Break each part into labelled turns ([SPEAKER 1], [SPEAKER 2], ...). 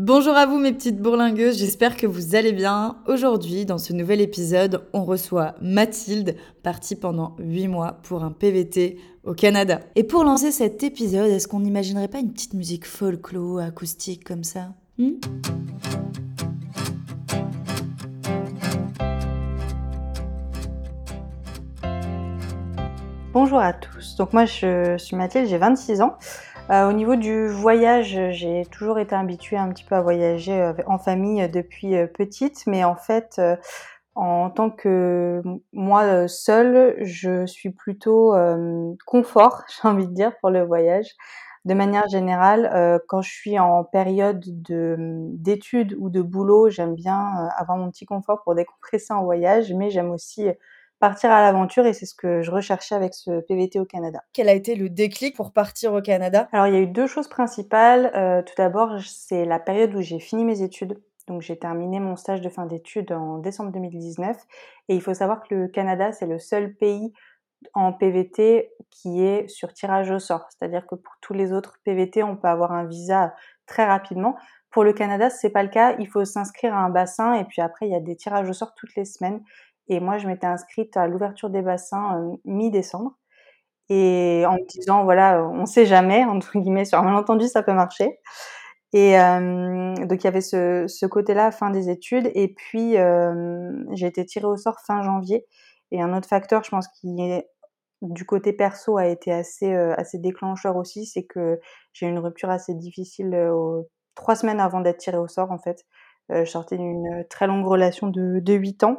[SPEAKER 1] Bonjour à vous mes petites bourlingueuses, j'espère que vous allez bien. Aujourd'hui, dans ce nouvel épisode, on reçoit Mathilde, partie pendant 8 mois pour un PVT au Canada. Et pour lancer cet épisode, est-ce qu'on n'imaginerait pas une petite musique folklore, acoustique comme ça? Hmm?
[SPEAKER 2] Bonjour à tous, donc moi je suis Mathilde, j'ai 26 ans. Euh, au niveau du voyage, j'ai toujours été habituée un petit peu à voyager euh, en famille depuis euh, petite, mais en fait, en tant que moi seule, je suis plutôt confort, j'ai envie de dire, pour le voyage. De manière générale, quand je suis en période d'études ou de boulot, j'aime bien avoir mon petit confort pour décompresser en voyage, mais j'aime aussi partir à l'aventure et c'est ce que je recherchais avec ce PVT au Canada.
[SPEAKER 1] Quel a été le déclic pour partir au Canada?
[SPEAKER 2] Alors il y a eu deux choses principales. Euh, tout d'abord, c'est la période où j'ai fini mes études. Donc j'ai terminé mon stage de fin d'études en décembre 2019 et il faut savoir que le Canada c'est le seul pays en PVT qui est sur tirage au sort. C'est-à-dire que pour tous les autres PVT, on peut avoir un visa très rapidement. Pour le Canada, c'est pas le cas. Il faut s'inscrire à un bassin et puis après, il y a des tirages au sort toutes les semaines. Et moi, je m'étais inscrite à l'ouverture des bassins euh, mi-décembre. Et en me disant, voilà, euh, on sait jamais, entre guillemets, sur un malentendu, ça peut marcher. Et euh, donc, il y avait ce, côté-là, fin des études. Et puis, j'ai été tirée au sort fin janvier. Et un autre facteur, je pense, qui est du côté perso a été assez, assez déclencheur aussi, c'est que j'ai eu une rupture assez difficile trois semaines avant d'être tirée au sort, en fait. Je sortais d'une très longue relation de, de 8 ans.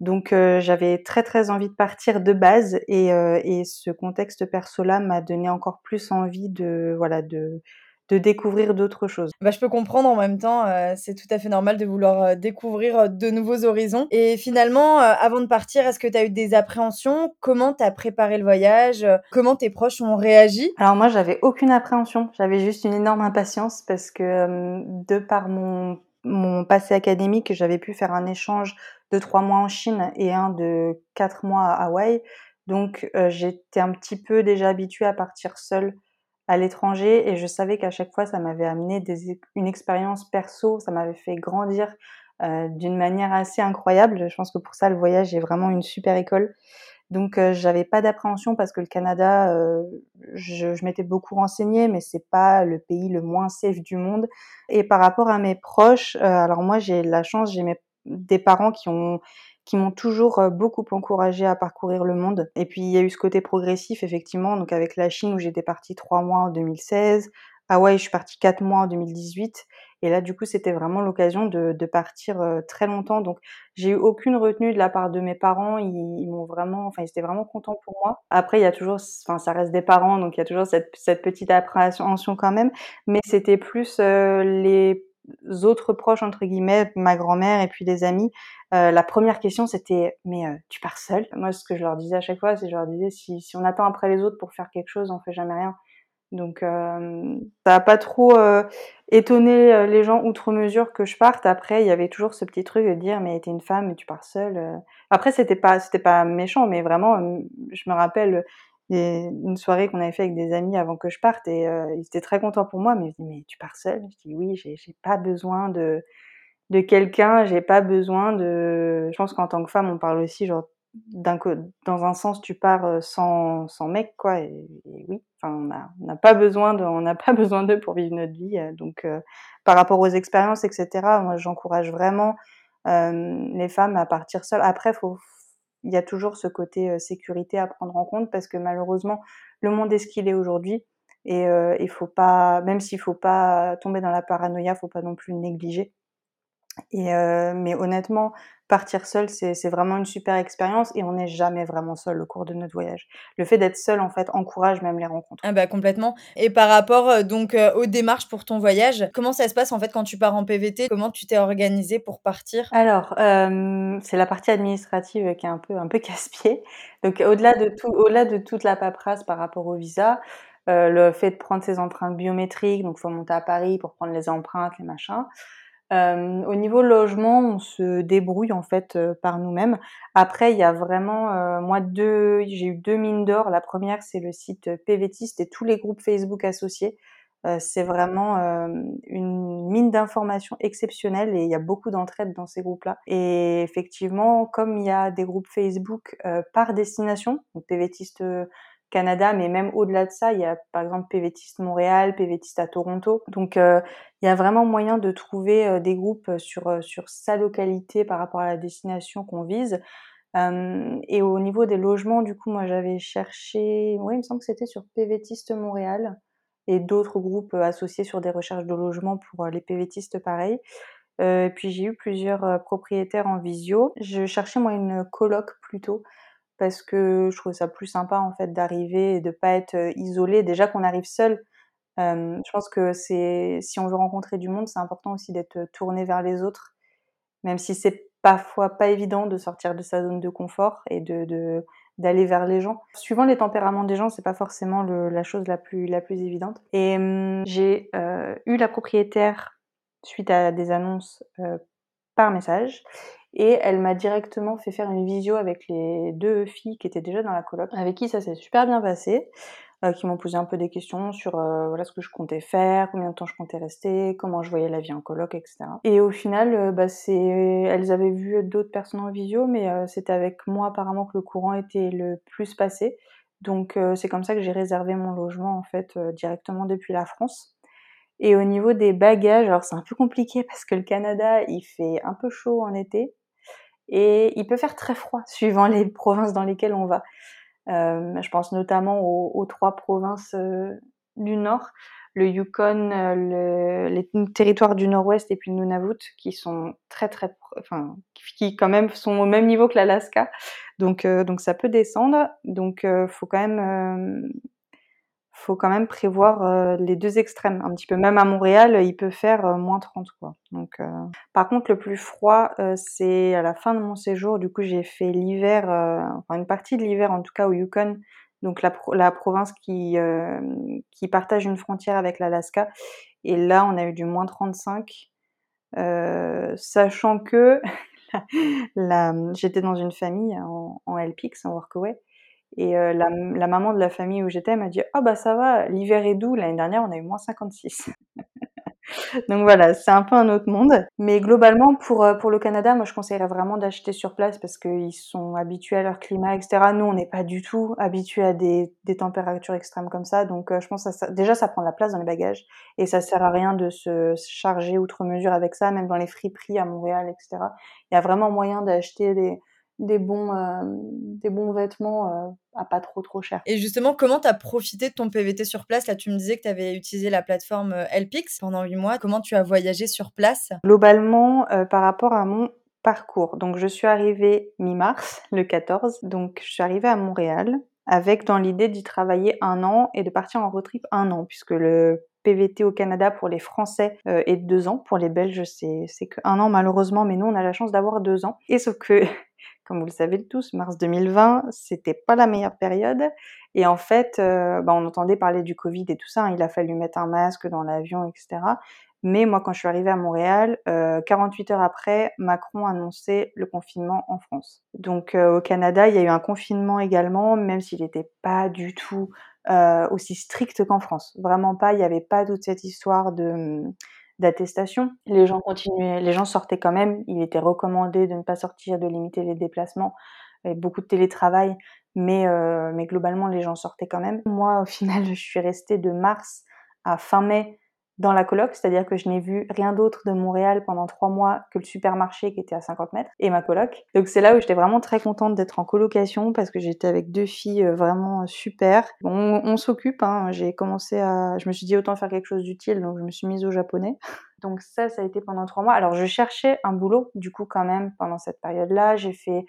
[SPEAKER 2] Donc euh, j'avais très très envie de partir de base et, euh, et ce contexte perso-là m'a donné encore plus envie de voilà de de découvrir d'autres choses.
[SPEAKER 1] Bah, je peux comprendre en même temps, euh, c'est tout à fait normal de vouloir découvrir de nouveaux horizons. Et finalement, avant de partir, est-ce que tu as eu des appréhensions? Comment tu as préparé le voyage? Comment tes proches ont réagi?
[SPEAKER 2] Alors moi, j'avais aucune appréhension, j'avais juste une énorme impatience parce que de par mon mon passé académique, j'avais pu faire un échange de trois mois en Chine et un de quatre mois à Hawaï. Donc euh, j'étais un petit peu déjà habituée à partir seule à l'étranger et je savais qu'à chaque fois ça m'avait amené des, une expérience perso, ça m'avait fait grandir euh, d'une manière assez incroyable. Je pense que pour ça le voyage est vraiment une super école. Donc euh, j'avais pas d'appréhension parce que le Canada, je, m'étais beaucoup renseignée, mais c'est pas le pays le moins safe du monde. Et par rapport à mes proches, alors moi j'ai la chance, j'ai des parents qui ont qui m'ont toujours beaucoup encouragé à parcourir le monde. Et puis il y a eu ce côté progressif effectivement, donc avec la Chine où j'étais partie trois mois en 2016, Hawaï je suis partie quatre mois en 2018 et là, du coup, c'était vraiment l'occasion de, de, partir euh, très longtemps. Donc, j'ai eu aucune retenue de la part de mes parents. Ils, m'ont vraiment, enfin, ils étaient vraiment contents pour moi. Après, il y a toujours, enfin, ça reste des parents, donc il y a toujours cette, cette petite appréhension quand même. Mais c'était plus euh, les autres proches entre guillemets, ma grand-mère et puis les amis. Euh, la première question c'était mais euh, tu pars seule? Moi, ce que je leur disais à chaque fois, c'est je leur disais si, si on attend après les autres pour faire quelque chose, on fait jamais rien. Donc euh, ça a pas trop euh, étonné euh, les gens outre mesure que je parte. Après, il y avait toujours ce petit truc de dire mais t'es une femme et tu pars seule. Euh. Après, c'était pas c'était pas méchant, mais vraiment, je me rappelle une soirée qu'on avait fait avec des amis avant que je parte et ils étaient très contents pour moi. Mais ils disaient mais tu pars seule? Je dis oui, j'ai j'ai pas besoin de de quelqu'un, j'ai pas besoin de. Je pense qu'en tant que femme, on parle aussi genre dans un sens, tu pars sans, sans mec, quoi. Et, oui, enfin, on n'a pas besoin de, on n'a pas besoin d'eux pour vivre notre vie. Donc, euh, par rapport aux expériences, etc. Moi, j'encourage vraiment euh, les femmes à partir seules. Après, faut, il y a toujours ce côté sécurité à prendre en compte parce que malheureusement, le monde est ce qu'il est aujourd'hui. Et euh, il faut pas, même s'il faut pas tomber dans la paranoïa, faut pas non plus négliger. Et euh, mais honnêtement, partir seul, c'est vraiment une super expérience et on n'est jamais vraiment seul au cours de notre voyage. Le fait d'être seul, en fait, encourage même les rencontres.
[SPEAKER 1] Ah bah complètement. Et par rapport euh, donc euh, aux démarches pour ton voyage, comment ça se passe en fait quand tu pars en PVT Comment tu t'es organisé pour partir?
[SPEAKER 2] Alors, euh, c'est la partie administrative qui est un peu un peu casse-pied. Donc au-delà de tout, au-delà de toute la paperasse par rapport au visa, euh, le fait de prendre ses empreintes biométriques, donc faut monter à Paris pour prendre les empreintes, les machins. Euh, au niveau logement, on se débrouille en fait euh, par nous-mêmes. Après, il y a vraiment, euh, moi, deux, j'ai eu deux mines d'or. La première, c'est le site PVTiste et tous les groupes Facebook associés. c'est vraiment, une mine d'informations exceptionnelle et il y a beaucoup d'entraide dans ces groupes-là et effectivement, comme il y a des groupes Facebook, par destination, donc PVTiste, Canada, mais même au-delà de ça, il y a par exemple PVTiste Montréal, PVTiste à Toronto. Donc il y a vraiment moyen de trouver des groupes sur, sur sa localité par rapport à la destination qu'on vise. et au niveau des logements, du coup, moi j'avais cherché, oui, il me semble que c'était sur PVTiste Montréal et d'autres groupes euh, associés sur des recherches de logement pour euh, les PVTistes pareil. Euh, puis j'ai eu plusieurs propriétaires en visio. Je cherchais moi une coloc plutôt parce que je trouvais ça plus sympa en fait d'arriver et de pas être isolé. Déjà qu'on arrive seul, je pense que c'est si on veut rencontrer du monde, c'est important aussi d'être tourné vers les autres, même si c'est parfois pas évident de sortir de sa zone de confort et d'aller vers les gens. Suivant les tempéraments des gens, c'est pas forcément la chose la plus, la plus évidente. Et j'ai euh, eu la propriétaire suite à des annonces euh, par message et elle m'a directement fait faire une visio avec les deux filles qui étaient déjà dans la coloc, avec qui ça s'est super bien passé. Euh, qui m'ont posé un peu des questions sur euh, voilà ce que je comptais faire, combien de temps je comptais rester, comment je voyais la vie en coloc, etc. Et au final, euh, bah, c'est, elles avaient vu d'autres personnes en visio, mais c'était avec moi apparemment que le courant était le plus passé. Donc c'est comme ça que j'ai réservé mon logement en fait directement depuis la France. Et au niveau des bagages, alors c'est un peu compliqué parce que le Canada, il fait un peu chaud en été et il peut faire très froid suivant les provinces dans lesquelles on va. Euh, je pense notamment aux, trois provinces euh, du Nord, le Yukon, euh, le, les territoires du Nord-Ouest et puis le Nunavut, qui sont très très, enfin, qui quand même sont au même niveau que l'Alaska. Donc, donc ça peut descendre. Donc, faut quand même faut quand même prévoir euh, les deux extrêmes un petit peu. Même à Montréal, il peut faire euh, moins 30 quoi. Donc, euh, par contre, le plus froid, c'est à la fin de mon séjour. Du coup, j'ai fait l'hiver, enfin une partie de l'hiver en tout cas au Yukon, donc la, province qui qui partage une frontière avec l'Alaska. Et là, on a eu du moins 35, sachant que j'étais dans une famille en, en en Workaway. Et euh, la, la, maman de la famille où j'étais m'a dit Ah bah ça va, l'hiver est doux. L'année dernière, on a eu moins 56. Donc voilà, c'est un peu un autre monde. Mais globalement, pour, euh, pour le Canada, moi je conseillerais vraiment d'acheter sur place parce qu'ils sont habitués à leur climat, etc. Nous, on n'est pas du tout habitués à des, des températures extrêmes comme ça. Donc euh, je pense que ça, déjà, ça prend de la place dans les bagages et ça sert à rien de se charger outre mesure avec ça, même dans les friperies à Montréal, etc. Il y a vraiment moyen d'acheter des des bons, euh, des bons vêtements euh, à pas trop trop cher.
[SPEAKER 1] Et justement, comment tu as profité de ton PVT sur place? Là, tu me disais que tu avais utilisé la plateforme euh, LPix pendant 8 mois. Comment tu as voyagé sur place?
[SPEAKER 2] Globalement, par rapport à mon parcours. Donc, je suis arrivée mi-mars, le 14. Donc, je suis arrivée à Montréal avec dans l'idée d'y travailler un an et de partir en road trip un an, puisque le PVT au Canada pour les Français est de deux ans. Pour les Belges, c'est, c'est qu'un an malheureusement, mais nous, on a la chance d'avoir deux ans. Et sauf que comme vous le savez tous, mars 2020, c'était pas la meilleure période. Et en fait, euh, bah, on entendait parler du Covid et tout ça. Hein. il a fallu mettre un masque dans l'avion, etc. Mais moi, quand je suis arrivée à Montréal, 48 euh, heures après, Macron annonçait le confinement en France. Donc euh, au Canada, il y a eu un confinement également, même s'il n'était pas du tout aussi strict qu'en France. Vraiment pas. Il n'y avait pas toute cette histoire de d'attestation. Les gens continuaient, les gens sortaient quand même. Il était recommandé de ne pas sortir, de limiter les déplacements. Beaucoup de télétravail, mais, euh, mais globalement, les gens sortaient quand même. Moi, au final, je suis restée de mars à fin mai dans la coloc, c'est-à-dire que je n'ai vu rien d'autre de Montréal pendant trois mois que le supermarché qui était à 50 mètres et ma coloc. Donc c'est là où j'étais vraiment très contente d'être en colocation parce que j'étais avec deux filles euh, vraiment super. Bon, on, s'occupe, hein. j'ai commencé à... Je me suis dit autant faire quelque chose d'utile, donc je me suis mise au japonais. Donc ça, ça a été pendant trois mois. Alors je cherchais un boulot, du coup quand même, pendant cette période-là. J'ai fait euh,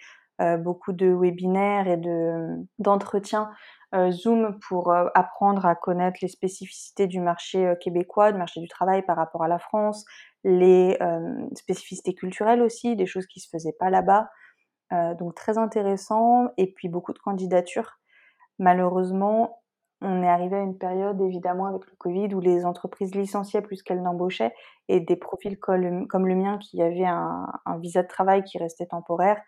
[SPEAKER 2] beaucoup de webinaires et de d'entretiens euh, Zoom pour euh, apprendre à connaître les spécificités du marché euh, québécois, du marché du travail par rapport à la France, les spécificités culturelles aussi, des choses qui se faisaient pas là-bas. donc très intéressant et puis beaucoup de candidatures. Malheureusement, on est arrivé à une période évidemment avec le Covid où les entreprises licenciaient plus qu'elles n'embauchaient et des profils comme le mien qui avait un, un, visa de travail qui restait temporaire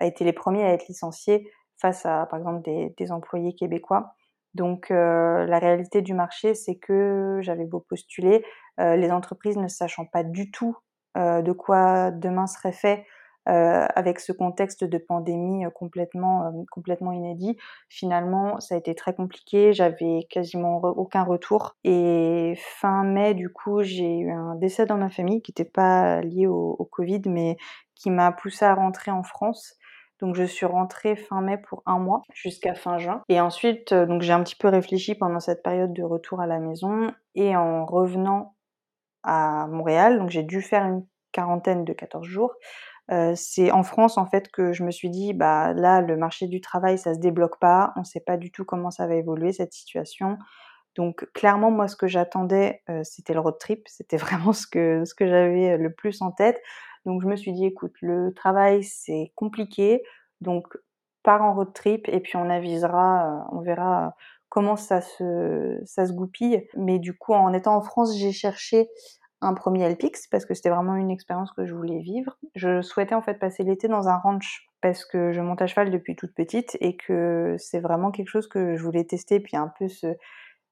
[SPEAKER 2] a été les premiers à être licenciés face à, par exemple, des, employés québécois. Donc la réalité du marché, c'est que j'avais beau postuler, les entreprises ne sachant pas du tout de quoi demain serait fait, euh, avec ce contexte de pandémie euh, complètement, euh, complètement inédit. Finalement, ça a été très compliqué. J'avais quasiment aucun retour. Et fin mai, du coup, j'ai eu un décès dans ma famille qui n'était pas lié au, au, Covid, mais qui m'a poussé à rentrer en France. Donc je suis rentrée fin mai pour un mois jusqu'à fin juin. Et ensuite, donc j'ai un petit peu réfléchi pendant cette période de retour à la maison. Et en revenant à Montréal, donc j'ai dû faire une quarantaine de 14 jours. Euh, c'est en France en fait que je me suis dit bah là le marché du travail ça se débloque pas, on sait pas du tout comment ça va évoluer cette situation. Donc clairement moi ce que j'attendais euh, c'était le road trip, c'était vraiment ce que ce que j'avais le plus en tête. Donc je me suis dit écoute le travail c'est compliqué donc pars en road trip et puis on avisera, euh, on verra comment ça se ça goupille. Mais du coup en étant en France j'ai cherché un premier LPX parce que c'était vraiment une expérience que je voulais vivre. Je souhaitais en fait passer l'été dans un ranch parce que je monte à cheval depuis toute petite et que c'est vraiment quelque chose que je voulais tester. Puis un peu ce,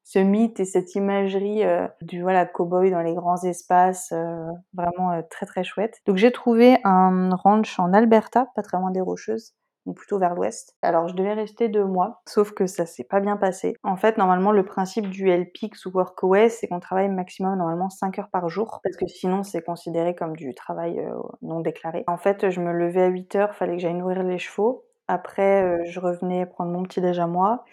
[SPEAKER 2] ce mythe et cette imagerie euh, du voilà cowboy dans les grands espaces, euh, vraiment euh, très très chouette. Donc j'ai trouvé un ranch en Alberta, pas très loin des Rocheuses, plutôt vers l'ouest. Alors je devais rester deux mois, sauf que ça s'est pas bien passé. En fait, normalement, le principe du LPX ou Workaway, c'est qu'on travaille maximum normalement 5 heures par jour, parce que sinon c'est considéré comme du travail non déclaré. En fait, je me levais à 8 heures, fallait que j'aille nourrir les chevaux. Après, je revenais prendre mon petit déj à moi.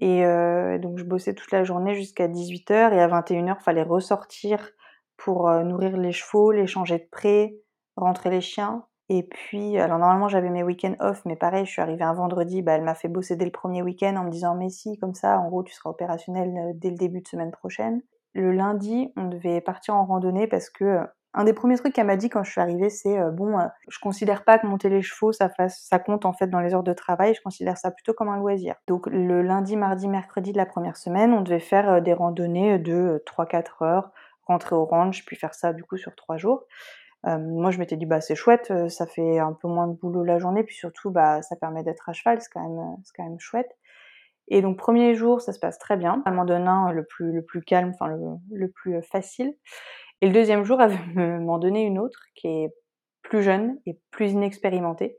[SPEAKER 2] Et euh, donc je bossais toute la journée jusqu'à 18h et à 21h, fallait ressortir pour nourrir les chevaux, les changer de pré, rentrer les chiens. Et puis, alors normalement j'avais mes week-ends off, mais pareil, je suis arrivée un vendredi, bah, elle m'a fait bosser dès le premier week-end en me disant mais si, comme ça, en gros, tu seras opérationnel euh, dès le début de semaine prochaine. Le lundi, on devait partir en randonnée parce que euh, un des premiers trucs qu'elle m'a dit quand je suis arrivée, c'est euh, bon, je considère pas que monter les chevaux, ça, fasse, ça compte en fait dans les heures de travail, je considère ça plutôt comme un loisir. Donc le lundi, mardi, mercredi de la première semaine, on devait faire des randonnées de 3-4 heures, rentrer au ranch, puis faire ça du coup sur 3 jours. Euh, moi, je m'étais dit, bah, c'est chouette, euh, ça fait un peu moins de boulot la journée, puis surtout, bah, ça permet d'être à cheval, c'est quand même, euh, chouette. Et donc, premier jour, ça se passe très bien. Donne un le plus, le plus calme, enfin, le plus facile. Et le deuxième jour, elle m'en donner une autre qui est plus jeune et plus inexpérimentée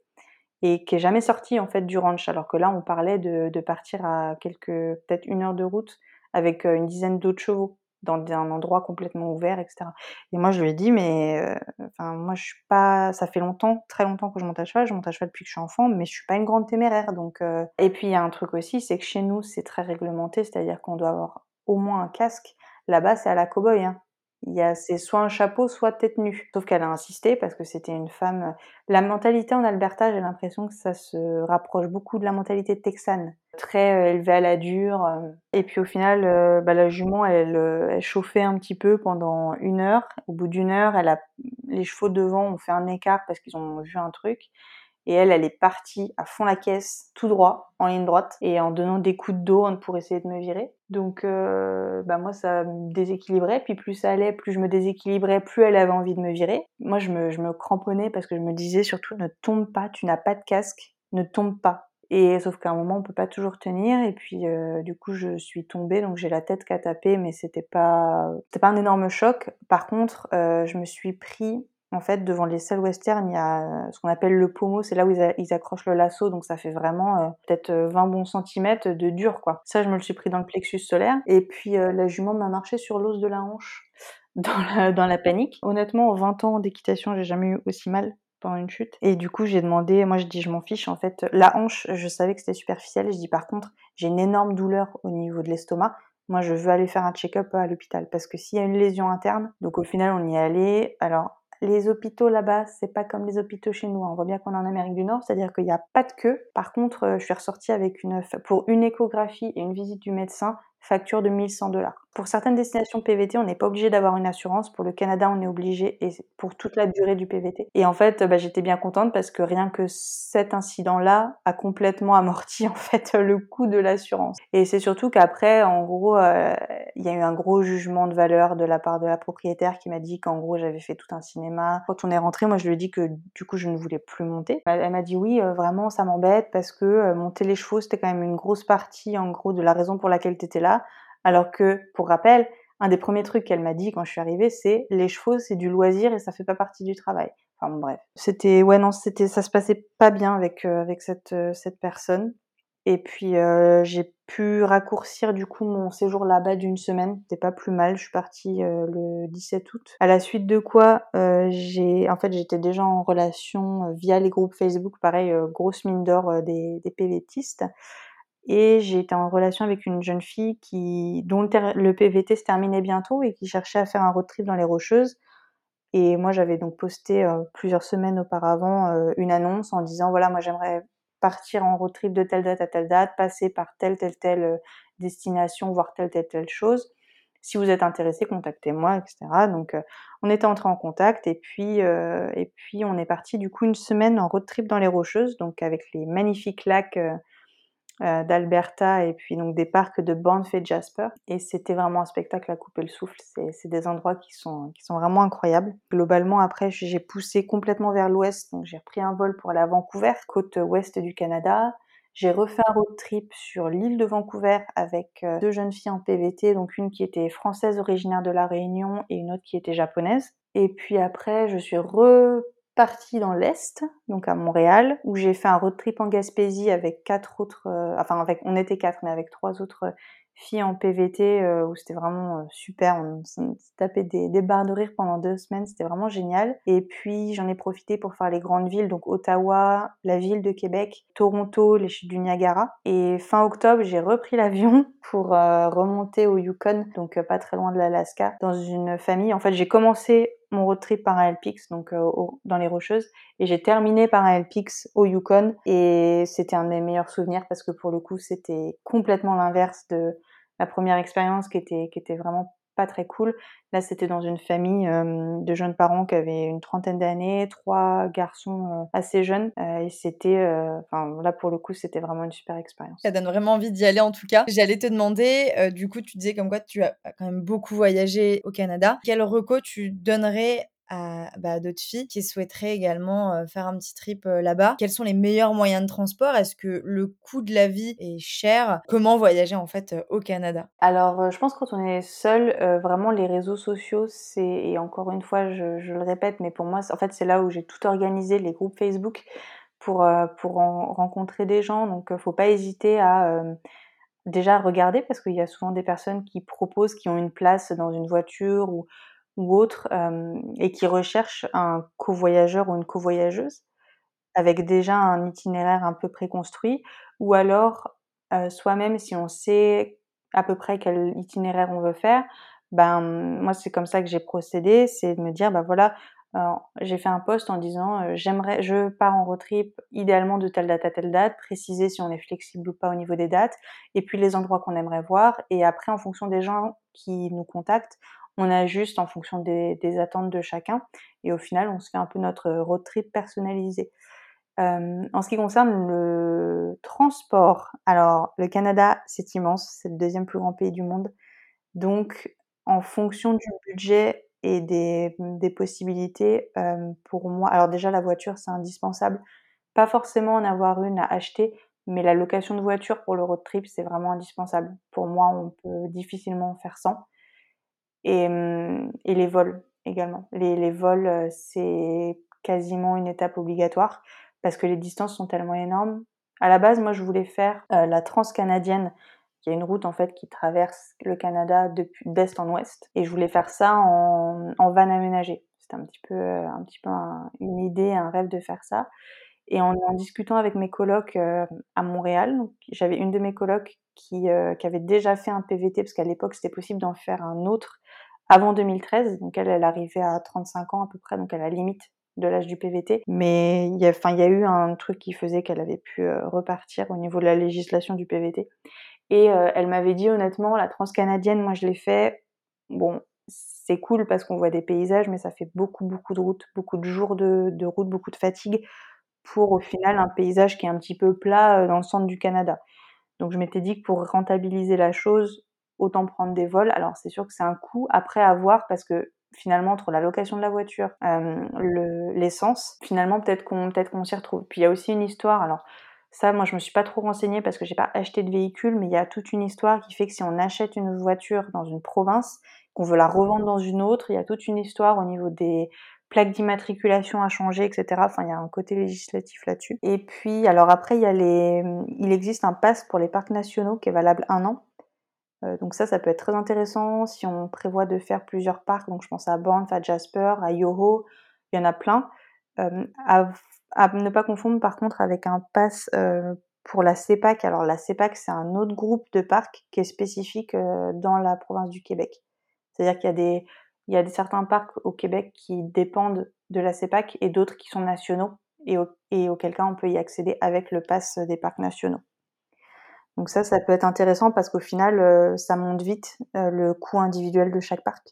[SPEAKER 2] et qui est jamais sortie, en fait, du ranch. Alors que là, on parlait de, partir à quelques, peut-être une heure de route avec une dizaine d'autres chevaux dans un endroit complètement ouvert, etc. Et moi, je lui ai dit, mais euh, enfin, moi, je suis pas. Ça fait longtemps, très longtemps que je monte à cheval. Je monte à cheval depuis que je suis enfant, mais je suis pas une grande téméraire. Donc, euh, et puis il y a un truc aussi, c'est que chez nous, c'est très réglementé, c'est-à-dire qu'on doit avoir au moins un casque. Là-bas, c'est à la cow-boy. Hein. Il y a c'est soit un chapeau, soit tête nue. Sauf qu'elle a insisté parce que c'était une femme. La mentalité en Alberta, j'ai l'impression que ça se rapproche beaucoup de la mentalité texane, très euh, élevée à la dure. Euh. Et puis au final, euh, bah, la jument, elle, elle chauffait un petit peu pendant une heure. Au bout d'une heure, elle a les chevaux devant ont fait un écart parce qu'ils ont vu un truc. Et elle, elle est partie à fond la caisse, tout droit, en ligne droite, et en donnant des coups de dos pour essayer de me virer. Donc, euh, bah moi, ça me déséquilibrait. Puis plus ça allait, plus je me déséquilibrais, plus elle avait envie de me virer. Moi, je me, je me cramponnais parce que je me disais surtout, ne tombe pas, tu n'as pas de casque, ne tombe pas. Et sauf qu'à un moment, on peut pas toujours tenir. Et puis, euh, du coup, je suis tombée, donc j'ai la tête qui a tapé, mais c'était pas, c'était pas un énorme choc. Par contre, euh, je me suis pris en fait, devant les selles western, il y a euh, ce qu'on appelle le pommeau, c'est là où ils, accrochent le lasso, donc ça fait vraiment euh, peut-être 20 euh, bons centimètres de dur, quoi. Ça, je me le suis pris dans le plexus solaire. Et puis, la jument m'a marché sur l'os de la hanche dans la, panique. Honnêtement, en 20 ans d'équitation, j'ai jamais eu aussi mal pendant une chute. Et du coup, j'ai demandé, moi je dis je m'en fiche en fait. La hanche, je savais que c'était superficiel. Je dis par contre, j'ai une énorme douleur au niveau de l'estomac. Moi, je veux aller faire un check-up à l'hôpital parce que s'il y a une lésion interne, donc au final, on y est allé. Alors, les hôpitaux là-bas, c'est pas comme les hôpitaux chez nous. Hein. On voit bien qu'on est en Amérique du Nord, c'est-à-dire qu'il n'y a pas de queue. Par contre, euh, je suis ressortie avec une, pour une échographie et une visite du médecin, facture de 1100 dollars. Pour certaines destinations PVT, on n'est pas obligé d'avoir une assurance. Pour le Canada, on est obligé et pour toute la durée du PVT. Et en fait, bah, j'étais bien contente parce que rien que cet incident-là a complètement amorti en fait le coût de l'assurance. Et c'est surtout qu'après, en gros, euh, il y a eu un gros jugement de valeur de la part de la propriétaire qui m'a dit qu'en gros j'avais fait tout un cinéma. Quand on est rentré, moi je lui ai dit que du coup je ne voulais plus monter. Elle m'a dit oui, euh, vraiment ça m'embête parce que euh, monter les chevaux c'était quand même une grosse partie en gros de la raison pour laquelle tu étais là. Alors que, pour rappel, un des premiers trucs qu'elle m'a dit quand je suis arrivée, c'est les chevaux, c'est du loisir et ça fait pas partie du travail. Enfin bref. C'était, ouais, non, c'était, ça se passait pas bien avec, euh, avec cette, euh, cette personne. Et puis, euh, j'ai pu raccourcir du coup mon séjour là-bas d'une semaine. C'était pas plus mal. Je suis partie le 17 août. À la suite de quoi, j'ai, en fait, j'étais déjà en relation via les groupes Facebook. Pareil, grosse mine d'or des, des PVTistes. Et été en relation avec une jeune fille qui, dont le, PVT se terminait bientôt et qui cherchait à faire un road trip dans les Rocheuses. Et moi, j'avais donc posté euh, plusieurs semaines auparavant euh, une annonce en disant voilà, moi j'aimerais partir en road trip de telle date à telle date, passer par telle, telle, telle euh, destination, voir telle, telle, telle chose. Si vous êtes intéressé, contactez-moi, etc. Donc, on était entré en contact et puis, et puis on est parti du coup une semaine en road trip dans les Rocheuses, donc avec les magnifiques lacs euh, d'Alberta et puis donc des parcs de Banff et Jasper. Et c'était vraiment un spectacle à couper le souffle. C'est des endroits qui sont, qui sont vraiment incroyables. Globalement, après, j'ai poussé complètement vers l'ouest. Donc j'ai repris un vol pour aller à Vancouver, côte ouest du Canada. J'ai refait un road trip sur l'île de Vancouver avec euh, deux jeunes filles en PVT, donc une qui était française originaire de la Réunion et une autre qui était japonaise. Et puis après, je suis re partie dans l'Est, donc à Montréal, où j'ai fait un road trip en Gaspésie avec quatre autres, euh, enfin avec, on était quatre, mais avec trois autres filles en PVT, euh, où c'était vraiment euh, super, on, s'est tapé des, des, barres de rire pendant deux semaines, c'était vraiment génial. Et puis j'en ai profité pour faire les grandes villes, donc Ottawa, la ville de Québec, Toronto, les chutes du Niagara. Et fin octobre, j'ai repris l'avion pour remonter au Yukon, donc pas très loin de l'Alaska, dans une famille. En fait, j'ai commencé mon road trip par un LPX, donc euh, dans les Rocheuses, et j'ai terminé par un LPX au Yukon, et c'était un de mes meilleurs souvenirs parce que pour le coup, c'était complètement l'inverse de la première expérience qui était, qui était vraiment pas très cool. Là, c'était dans une famille de jeunes parents qui avaient une trentaine d'années, trois garçons assez jeunes. Et c'était, enfin là pour le coup, c'était vraiment une super expérience.
[SPEAKER 1] Ça donne vraiment envie d'y aller en tout cas. J'allais te demander, du coup, tu disais comme quoi tu as quand même beaucoup voyagé au Canada. Quel reco tu donnerais à bah, d'autres filles qui souhaiteraient également faire un petit trip là-bas. Quels sont les meilleurs moyens de transport? Est-ce que le coût de la vie est cher? Comment voyager en fait au Canada?
[SPEAKER 2] Alors, je pense que quand on est seul, vraiment les réseaux sociaux, c'est et encore une fois, je, le répète, mais pour moi, en fait, c'est là où j'ai tout organisé, les groupes Facebook pour pour en rencontrer des gens. Donc, faut pas hésiter à déjà regarder parce qu'il y a souvent des personnes qui proposent, qui ont une place dans une voiture ou ou autre, euh, et qui recherche un covoyageur ou une covoyageuse avec déjà un itinéraire un peu préconstruit, ou alors soi-même si on sait à peu près quel itinéraire on veut faire, ben moi c'est comme ça que j'ai procédé, c'est de me dire ben voilà, j'ai fait un post en disant j'aimerais je pars en road trip idéalement de telle date à telle date, préciser si on est flexible ou pas au niveau des dates, et puis les endroits qu'on aimerait voir, et après en fonction des gens qui nous contactent, on ajuste en fonction des, attentes de chacun et au final on se fait un peu notre road trip personnalisé. Euh, en ce qui concerne le transport, alors le Canada c'est immense, c'est le deuxième plus grand pays du monde, donc en fonction du budget et des, possibilités, euh, pour moi, alors déjà la voiture c'est indispensable, pas forcément en avoir une à acheter, mais la location de voiture pour le road trip c'est vraiment indispensable. Pour moi on peut difficilement en faire sans. Et, hum, et les vols également. Les, les vols, euh, c'est quasiment une étape obligatoire parce que les distances sont tellement énormes. À la base, moi, je voulais faire euh, la transcanadienne, qui est une route en fait qui traverse le Canada depuis d'est en ouest, et je voulais faire ça en, en van aménagé. C'était un petit peu, euh, un petit peu une idée, un rêve de faire ça. Et en, discutant avec mes colocs à Montréal, j'avais une de mes colocs qui, qui, avait déjà fait un PVT, parce qu'à l'époque c'était possible d'en faire un autre avant 2013. Donc elle, elle arrivait à 35 ans à peu près, donc à la limite de l'âge du PVT. Mais il y a, eu un truc qui faisait qu'elle avait pu euh, repartir au niveau de la législation du PVT. Et elle m'avait dit honnêtement, la transcanadienne, moi je l'ai fait. Bon, c'est cool parce qu'on voit des paysages, mais ça fait beaucoup, beaucoup de route, beaucoup de jours de, de route, beaucoup de fatigue pour au final un paysage qui est un petit peu plat dans le centre du Canada. Donc je m'étais dit que pour rentabiliser la chose, autant prendre des vols. Alors c'est sûr que c'est un coût après à voir parce que finalement entre la location de la voiture, euh, l'essence, finalement peut-être qu'on qu'on s'y retrouve. Puis il y a aussi une histoire. Alors ça, moi je me suis pas trop renseignée parce que j'ai pas acheté de véhicule, mais il y a toute une histoire qui fait que si on achète une voiture dans une province, qu'on veut la revendre dans une autre, il y a toute une histoire au niveau des plaques d'immatriculation à changer, etc. Enfin, il y a un côté législatif là-dessus. Et puis, alors après, il existe un pass pour les parcs nationaux qui est valable un an. Euh, donc ça, ça peut être très intéressant si on prévoit de faire plusieurs parcs. Donc je pense à Banff, à Jasper, à Yoho, il y en a plein. Euh, à, ne pas confondre par contre avec un pass euh, pour la CEPAC. Alors la CEPAC, c'est un autre groupe de parcs qui est spécifique dans la province du Québec. C'est-à-dire qu'il y a des, il y a certains parcs au Québec qui dépendent de la CEPAC et d'autres qui sont nationaux et, et auquel cas on peut y accéder avec le pass des parcs nationaux. Donc ça, ça peut être intéressant parce qu'au final, euh, ça monte vite euh, le coût individuel de chaque parc.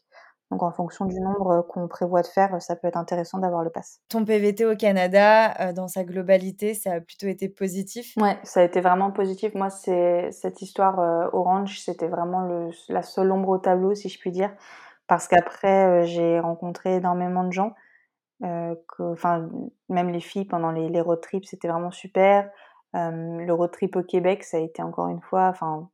[SPEAKER 2] Donc en fonction du nombre euh, qu'on prévoit de faire, ça peut être intéressant d'avoir le pass.
[SPEAKER 1] Ton PVT au Canada, dans sa globalité, ça a plutôt été positif?
[SPEAKER 2] Ouais, ça a été vraiment positif. Moi, c'est cette histoire Orange, c'était vraiment le, la seule ombre au tableau, si je puis dire. Parce qu'après, j'ai rencontré énormément de gens. Enfin, même les filles pendant les, les road trips, c'était vraiment super le road trip au Québec, ça a été encore une fois, enfin,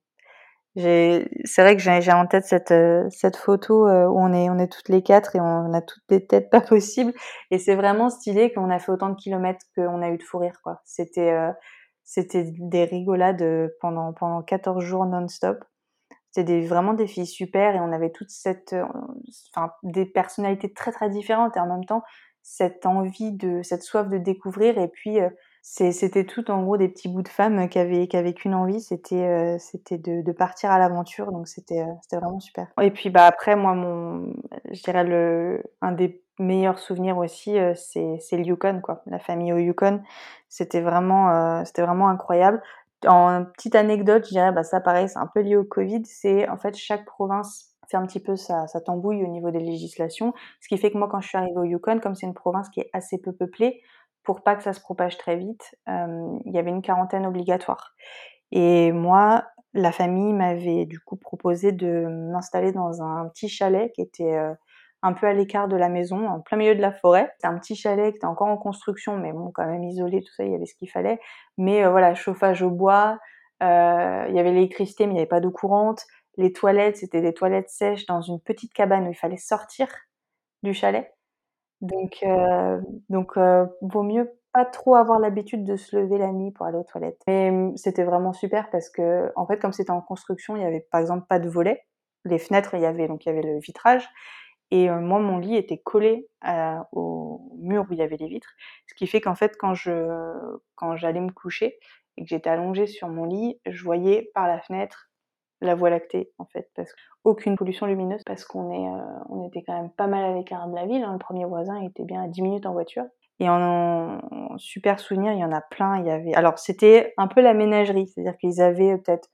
[SPEAKER 2] c'est vrai que j'ai en tête cette, cette photo où on est, on est toutes les quatre et on a toutes des têtes pas possibles. Et c'est vraiment stylé qu'on a fait autant de kilomètres qu'on a eu de fou rire, quoi. C'était, c'était des rigolades pendant, pendant 14 jours non-stop. C'était vraiment des filles super et on avait toute cette, enfin, des personnalités très très différentes et en même temps cette envie de, cette soif de découvrir et puis c'était tout en gros des petits bouts de femmes qui avaient, qui avaient qu'une envie, c'était euh, c'était de, partir à l'aventure, donc c'était euh, c'était vraiment super. Et puis bah après moi mon, je dirais le un des meilleurs souvenirs aussi, euh, c'est c'est le Yukon quoi, la famille au Yukon, c'était vraiment c'était vraiment incroyable. En petite anecdote, je dirais bah ça pareil, c'est un peu lié au Covid, c'est en fait chaque province fait un petit peu sa, sa tambouille au niveau des législations, ce qui fait que moi quand je suis arrivée au Yukon, comme c'est une province qui est assez peu peuplée, pour pas que ça se propage très vite, euh, il y avait une quarantaine obligatoire. Et moi, la famille m'avait du coup proposé de m'installer dans un petit chalet qui était euh, un peu à l'écart de la maison, en plein milieu de la forêt. C'était un petit chalet qui était encore en construction, mais bon, quand même isolé, tout ça, il y avait ce qu'il fallait. Mais euh, voilà, chauffage au bois, il y avait l'électricité, mais il n'y avait pas d'eau courante. Les toilettes, c'était des toilettes sèches dans une petite cabane où il fallait sortir du chalet. Donc, euh, donc euh, vaut mieux pas trop avoir l'habitude de se lever la nuit pour aller aux toilettes. Mais mmh, c'était vraiment super parce que, en fait, comme c'était en construction, il y avait par exemple pas de volet. Les fenêtres, il y avait donc il y avait le vitrage. Et euh, moi, mon lit était collé au mur où il y avait les vitres, ce qui fait qu'en fait, quand je quand j'allais me coucher et que j'étais allongée sur mon lit, je voyais par la fenêtre la Voie lactée en fait, parce qu'aucune pollution lumineuse, parce qu'on est, euh, on était quand même pas mal à l'écart de la ville. Hein. Le premier voisin était bien à 10 minutes en voiture. Et en, super souvenir, il y en a plein. Il y avait, alors c'était un peu la ménagerie, c'est-à-dire qu'ils avaient peut-être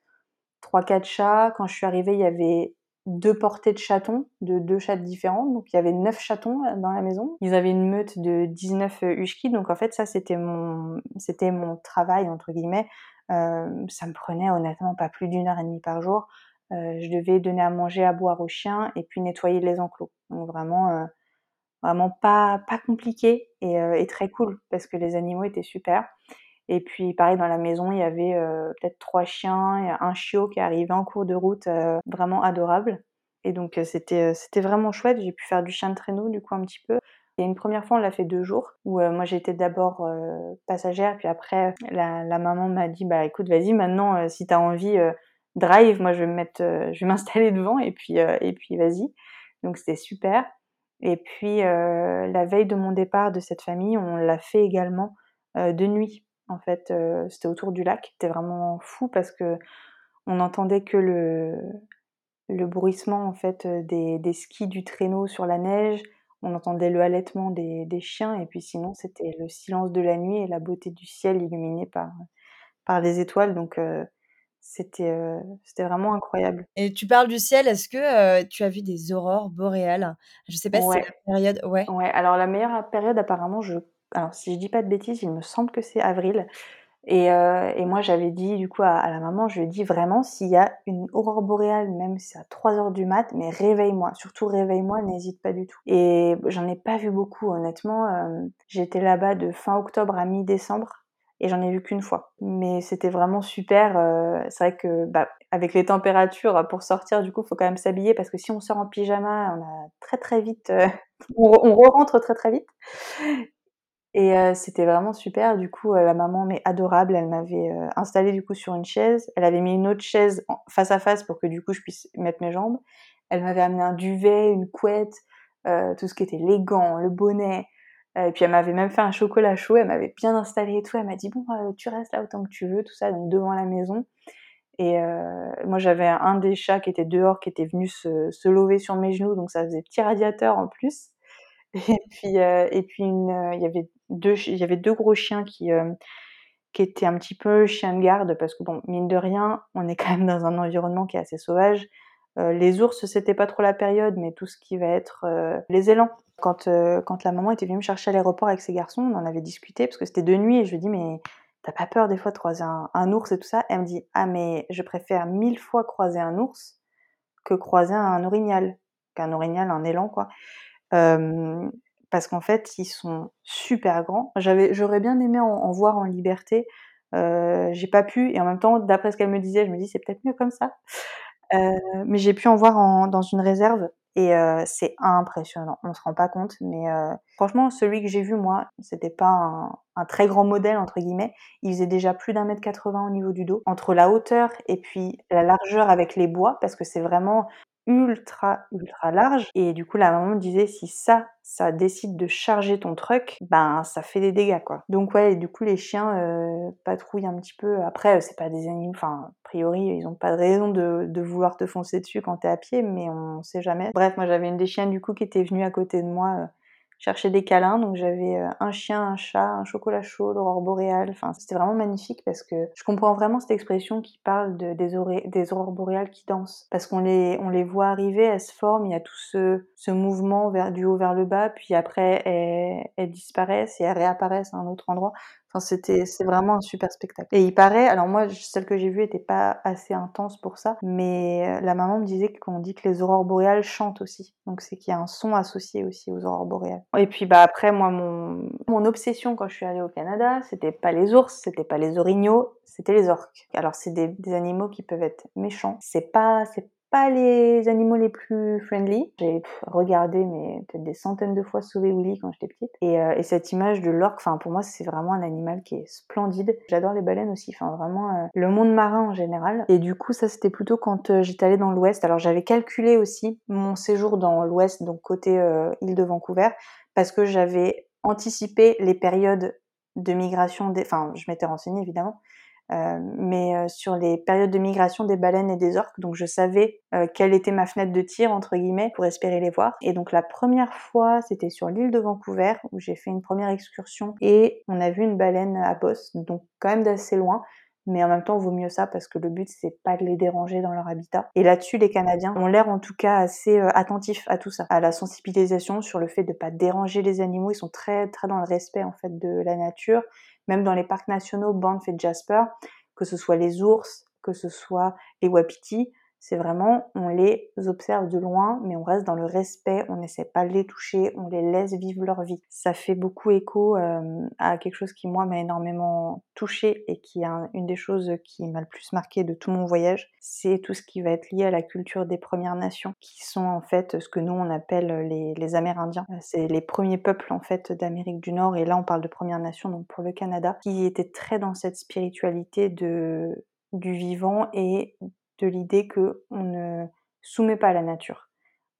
[SPEAKER 2] trois quatre chats. Quand je suis arrivée, il y avait deux portées de chatons, de deux chats différents. Donc il y avait neuf chatons euh, dans la maison. Ils avaient une meute de 19 huskies. Donc en fait, ça c'était mon, c'était mon travail entre guillemets euh, ça me prenait honnêtement pas plus d'une heure et demie par jour. Euh, je devais donner à manger, à boire aux chiens et puis nettoyer les enclos. Donc vraiment, euh, vraiment pas, pas compliqué et, et, très cool parce que les animaux étaient super. Et puis pareil dans la maison, il y avait peut-être trois chiens, un chiot qui arrivait en cours de route, vraiment adorable. Et donc c'était c'était vraiment chouette. J'ai pu faire du chien de traîneau du coup un petit peu. Et une première fois, on l'a fait deux jours, où euh, moi j'étais d'abord euh, passagère, puis après la, maman m'a dit bah écoute vas-y maintenant euh, si t'as envie drive, moi je vais me mettre, m'installer devant et puis et puis vas-y. Donc c'était super. Et puis la veille de mon départ de cette famille, on l'a fait également de nuit. En fait, c'était autour du lac. C'était vraiment fou parce que on n'entendait que le le bruissement en fait des, des skis du traîneau sur la neige on entendait le halètement des, chiens, et puis sinon c'était le silence de la nuit et la beauté du ciel illuminé par, par les étoiles. Donc euh, C'était, c'était vraiment incroyable.
[SPEAKER 1] Et tu parles du ciel, est-ce que, tu as vu des aurores boréales? Je sais pas si c'est la période ouais?
[SPEAKER 2] ouais, alors la meilleure période apparemment je alors si je dis pas de bêtises, il me semble que c'est avril. Et et moi j'avais dit du coup à la maman, je lui ai dit: «Vraiment s'il y a une aurore boréale, même si c'est à 3:00 du mat, mais réveille-moi, surtout réveille-moi, n'hésite pas du tout» et j'en ai pas vu beaucoup honnêtement, hem, j'étais là-bas de fin octobre à mi-décembre et j'en ai vu qu'une fois. Mais c'était vraiment super, heu, c'est vrai que, bah, avec les températures, pour sortir du coup, faut quand même s'habiller parce que si on sort en pyjama, on a très, très vite, on re on re-rentre très, très vite et heu, c'était vraiment super. Du coup, heu, la maman, mais adorable, elle m'avait, heu, installée du coup sur une chaise. Elle avait mis une autre chaise face à face pour que du coup je puisse mettre mes jambes. Elle m'avait amené un duvet, une couette, heu, tout ce qui était les gants, le bonnet, heu et puis elle m'avait même fait un chocolat chaud. Elle m'avait bien installée et tout. Elle m'a dit: «Bon, tu restes là autant que tu veux», tout ça, donc devant la maison et moi j'avais un des chats qui était dehors, qui était venu se se lever sur mes genoux, donc ça faisait petit radiateur en plus et puis, heu et puis heu, il y avait 2 ch il y avait 2 gros chiens qui, hem, qui étaient un petit peu chiens de garde parce que bon, mine de rien, on est quand même dans un environnement qui est assez sauvage. Les ours, c'était pas trop la période, mais tout ce qui va être, les élans. Quand, quand la maman était venue me chercher à l'aéroport avec ses garçons, on en avait discuté parce que c'était de nuit et je lui dit: «Mais tu as pas peur des fois de croiser un ours et tout ça?» elle me dit: «Ah mais je préfère 1000 fois croiser un ours que croiser un orignal». Qu'un orignal, un élan quoi. Parce qu'en fait, ils sont super grands. J'aurais bien aimé en voir en liberté, j'ai pas pu et en même temps, d'après ce qu'elle me disait, je me dis: «C'est peut-être mieux comme ça». Mais j'ai pu en voir dans une réserve et c'est impressionnant. On se rend pas compte, mais franchement, celui que j'ai vu moi, c'était pas un un «très grand modèle» entre guillemets. Il faisait déjà plus d'1 m 80 au niveau du dos. Entre la hauteur et puis la largeur avec les bois, parce que c'est vraiment ultra, ultra large et du coup, la maman me disait: «Si ça, ça décide de charger ton truck, ben, ça fait des dégâts, quoi». Donc ouais et du coup, les chiens, heu, patrouillent un petit peu. Après, heu, c'est pas des anim enfin, a priori, ils ont pas de raison de de vouloir te foncer dessus quand tu es à pied, mais on sait jamais. Bref, moi j'avais une des chiennes du coup qui était venue à côté de moi, heu, chercher des câlins, donc j'avais, heu, un chien, un chat, un chocolat chaud, l'aurore boréale, enfin, c'était vraiment magnifique parce que je comprends vraiment cette expression qui parle de des des aurores boréales qui dansent. Parce qu'on les on les voit arriver, elles se forment, il y a tout ce ce mouvement vers du haut vers le bas, puis après elles elles disparaissent et elles réapparaissent à un autre endroit. C'était c'est vraiment un super spectacle et il paraît alors moi, celle que j'ai vue était pas assez intense pour ça, mais heu, la maman me disait qu'on dit que les aurores boréales chantent aussi. Donc c'est qu'il y a un son associé aussi aux aurores boréales et puis, bah, après moi, mon mon obsession quand je suis allée au Canada, c'était pas les ours, c'était pas les orignaux, c'était les orques. Alors c'est des des animaux qui peuvent être méchants. C'est pas c'est pas les animaux les plus friendly. J'ai regardé, mais peut-être des centaines de fois Sauver Willy quand j'étais petite et heu et cette image de l'orque, enfin, pour moi, c'est vraiment un animal qui est splendide. J'adore les baleines aussi, enfin vraiment, heu, le monde marin en général et du coup, ça, c'était plutôt quand, heu, j'étais allée dans l'ouest. Alors j'avais calculé aussi mon séjour dans l'ouest, donc côté, île de Vancouver, parce que j'avais anticipé les périodes de migration des enfin, je m'étais renseignée évidemment, heu, mais heu, sur les périodes de migration des baleines et des orques, donc je savais, heu, quelle était ma «fenêtre de tir» entre guillemets pour espérer les voir et donc la 1re fois, c'était sur l'île de Vancouver où j'ai fait une 1re excursion et on a vu une baleine à bosse, donc quand même d'assez loin, mais en même temps, vaut mieux ça parce que le but, c'est pas de les déranger dans leur habitat et là-dessus, les Canadiens ont l'air en tout cas assez, heu, attentifs à tout ça, à la sensibilisation sur le fait de pas déranger les animaux. Ils sont très, très dans le respect en fait de la nature. Même dans les parcs nationaux Banff et Jasper, que ce soit les ours, que ce soit les wapitis, c'est vraiment on les observe de loin, mais on reste dans le respect, on essaie pas de les toucher, on les laisse vivre leur vie. Ça fait beaucoup écho, hem, à quelque chose qui moi m'a énormément touchée et qui est un une des choses qui m'a le plus marquée de tout mon voyage, c'est tout ce qui va être lié à la culture des Premières Nations, qui sont en fait ce que nous on appelle les Amérindiens. C'est les 1ers peuples en fait d'Amérique du Nord et là on parle de Premières Nations, donc pour le Canada, qui étaient très dans cette spiritualité de du vivant et de l'idée qu'on ne soumet pas la nature.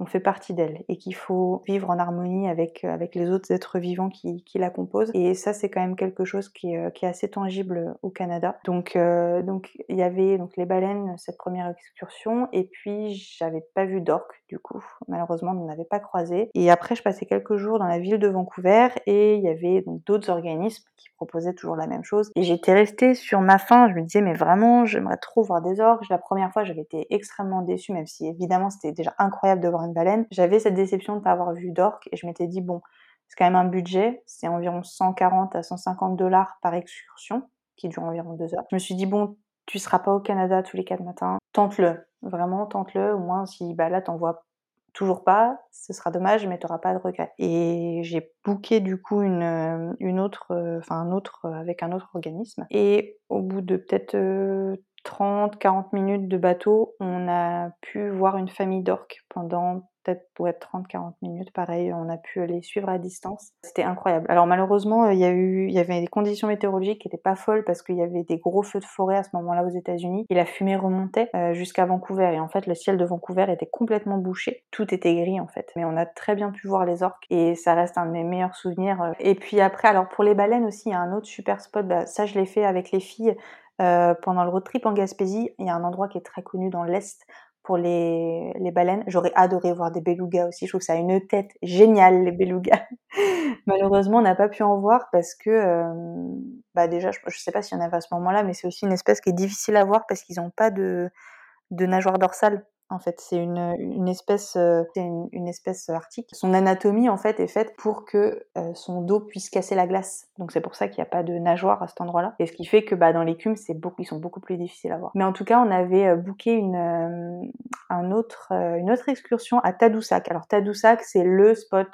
[SPEAKER 2] On fait partie d'elle et qu'il faut vivre en harmonie avec, euh, avec les autres êtres vivants qui, qui la composent. Et ça, c'est quand même quelque chose qui, est, est assez tangible au Canada. Donc, euh, donc il y avait donc les baleines cette première excursion et puis j'avais pas vu d'orques du coup. Malheureusement, on n'avait pas croisé. Et après, je passais quelques jours dans la ville de Vancouver et il y avait donc d'autres organismes qui proposaient toujours la même chose. Et j'étais restée sur ma faim. Je me disais, mais vraiment, j'aimerais trop voir des orques. La première fois, j'avais été extrêmement déçue, même si évidemment, c'était déjà incroyable de voir baleine. J'avais cette déception de ne pas avoir vu d'orques et je m'étais dit, bon, c'est quand même un budget. C'est environ 140 à 150 dollars par excursion qui dure environ deux heures. Je me suis dit, bon, tu seras pas au Canada tous les quatre matins. Tente-le. Vraiment, tente-le. Au moins, si bah, là, t'en vois toujours pas, ce sera dommage, mais tu n'auras pas de regret. Et j'ai booké du coup une, euh, une autre, euh, enfin un autre euh, avec un autre organisme. Et au bout de peut-être 30, 40 minutes de bateau, on a pu voir une famille d'orques pendant peut-être pour être 30-40 minutes. Pareil, on a pu les suivre à distance. C'était incroyable. Alors malheureusement, il y a eu, il y avait des conditions météorologiques qui n'étaient pas folles parce qu'il y avait des gros feux de forêt à ce moment-là aux États-Unis et la fumée remontait euh, jusqu'à Vancouver. Et en fait, le ciel de Vancouver était complètement bouché. Tout était gris en fait. Mais on a très bien pu voir les orques et ça reste un de mes meilleurs souvenirs. Et puis après, alors pour les baleines aussi, il y a un autre super spot. Bah, ça, je l'ai fait avec les filles. Euh, pendant le road trip en Gaspésie, il y a un endroit qui est très connu dans l'Est pour les, les baleines. J'aurais adoré voir des belugas aussi. Je trouve que ça a une tête géniale, les belugas. Malheureusement, on n'a pas pu en voir parce que, euh, bah déjà, je ne sais pas s'il y en avait à ce moment-là, mais c'est aussi une espèce qui est difficile à voir parce qu'ils n'ont pas de, de nageoire dorsale. En fait, c'est une, une, espèce, euh, une, une, espèce arctique. Son anatomie en fait est faite pour que euh, son dos puisse casser la glace. Donc c'est pour ça qu'il n'y a pas de nageoire à cet endroit-là. Et ce qui fait que bah, dans l'écume, c'est beaucoup, ils sont beaucoup plus difficiles à voir. Mais en tout cas, on avait euh, booké une, euh, un autre, euh, une autre excursion à Tadoussac. Alors Tadoussac, c'est le spot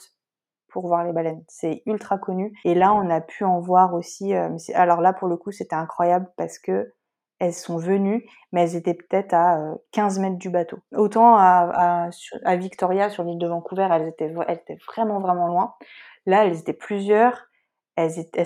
[SPEAKER 2] pour voir les baleines. C'est ultra connu. Et là, on a pu en voir aussi. alors là, pour le coup, c'était incroyable parce que elles sont venues, mais elles étaient peut-être à 15 euh, mètres du bateau. Autant à, Victoria, sur l'île de Vancouver, elles étaient, vraiment, vraiment loin. Là, elles étaient plusieurs. Elles, étaient,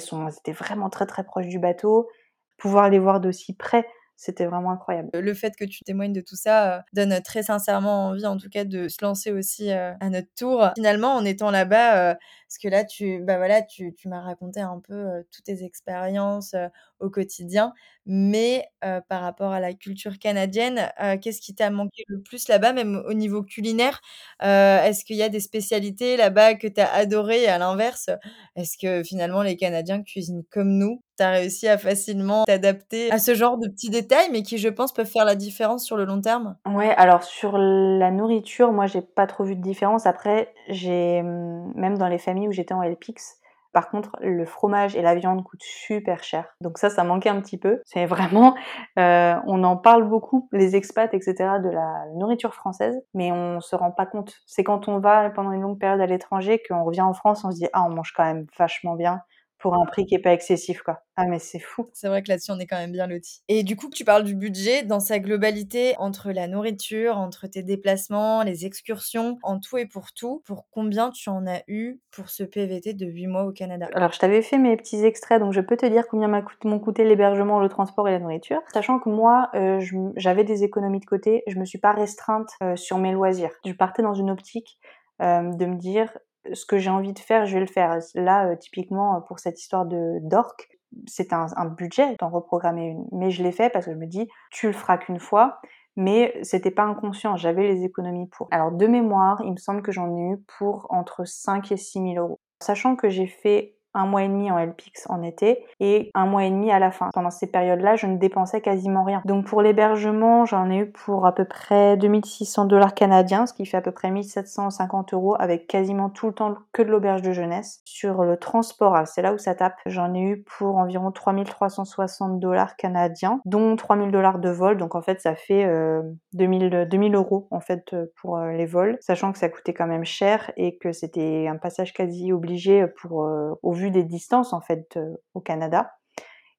[SPEAKER 2] vraiment très, très proches du bateau. Pouvoir les voir d'aussi près, c'était vraiment incroyable.
[SPEAKER 1] Le fait que tu témoignes de tout ça euh, donne très sincèrement envie, en tout cas, de se lancer aussi euh, à notre tour. Finalement, en étant là-bas, parce que là, tu, bah voilà, tu, tu m'as raconté un peu toutes tes expériences au quotidien, mais par rapport à la culture canadienne, qu'est-ce qui t'a manqué le plus là-bas, même au niveau culinaire? Est-ce qu'il y a des spécialités là-bas que tu as adorées et à l'inverse, est-ce que finalement les Canadiens cuisinent comme nous? Tu as réussi à facilement t'adapter à ce genre de petits détails, mais qui, je pense, peuvent faire la différence sur le long terme?
[SPEAKER 2] Ouais, alors sur la nourriture, moi, j'ai pas trop vu de différence. Après, j'ai hum, même dans les familles où j'étais en LPX. Par contre, le fromage et la viande coûtent super cher. Donc ça, ça manquait un petit peu. C'est vraiment, euh, on en parle beaucoup, les expats, etc., de la nourriture française, mais on se rend pas compte. C'est quand on va pendant une longue période à l'étranger qu'on revient en France, on se dit ah, on mange quand même vachement bien pour un prix qui est pas excessif, quoi. Ah, mais c'est fou.
[SPEAKER 1] C'est vrai que là-dessus, on est quand même bien lotis. Et du coup, tu parles du budget dans sa globalité, entre la nourriture, entre tes déplacements, les excursions, en tout et pour tout. Pour combien tu en as eu pour ce PVT de 8 mois au Canada?
[SPEAKER 2] Alors, je t'avais fait mes petits extraits, donc je peux te dire combien m'ont coûté l'hébergement, le transport et la nourriture. Sachant que moi, euh, j'avais des économies de côté, je me suis pas restreinte euh, sur mes loisirs. Je partais dans une optique euh, de me dire ce que j'ai envie de faire, je vais le faire. Là, euh, typiquement, pour cette histoire de d'orque, c'est un, un, budget d'en reprogrammer une. Mais je l'ai fait parce que je me dis, tu le feras qu'une fois. Mais c'était pas inconscient, j'avais les économies pour. Alors, de mémoire, il me semble que j'en ai eu pour entre 5 et 6 000 euros. Sachant que j'ai fait un mois et demi en LPX en été et un mois et demi à la fin. Pendant ces périodes-là, je ne dépensais quasiment rien. Donc pour l'hébergement, j'en ai eu pour à peu près 2600 dollars canadiens, ce qui fait à peu près 1750 euros avec quasiment tout le temps que de l'auberge de jeunesse. Sur le transport, c'est là où ça tape, j'en ai eu pour environ 3360 dollars canadiens, dont 3000 dollars de vol. Donc en fait, ça fait euh, 2000, 2000 euros en fait pour euh, les vols, sachant que ça coûtait quand même cher et que c'était un passage quasi obligé pour euh, au vu des distances en fait euh, au Canada.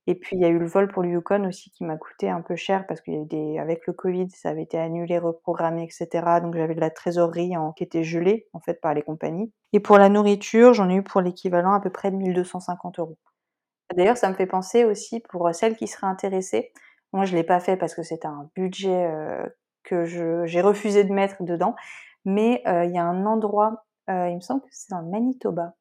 [SPEAKER 2] Et puis il y a eu le vol pour le Yukon aussi qui m'a coûté un peu cher parce qu'il y a eu des avec le Covid, ça avait été annulé, reprogrammé, etc. Donc j'avais de la trésorerie en... qui était gelée en fait par les compagnies. Et pour la nourriture, j'en ai eu pour l'équivalent à peu près de 1250 euros. D'ailleurs, ça me fait penser aussi pour celles qui seraient intéressées. Moi, je l'ai pas fait parce que c'était un budget euh, que j'ai refusé de mettre dedans. mais il y a un endroit, il me semble que c'est dans Manitoba.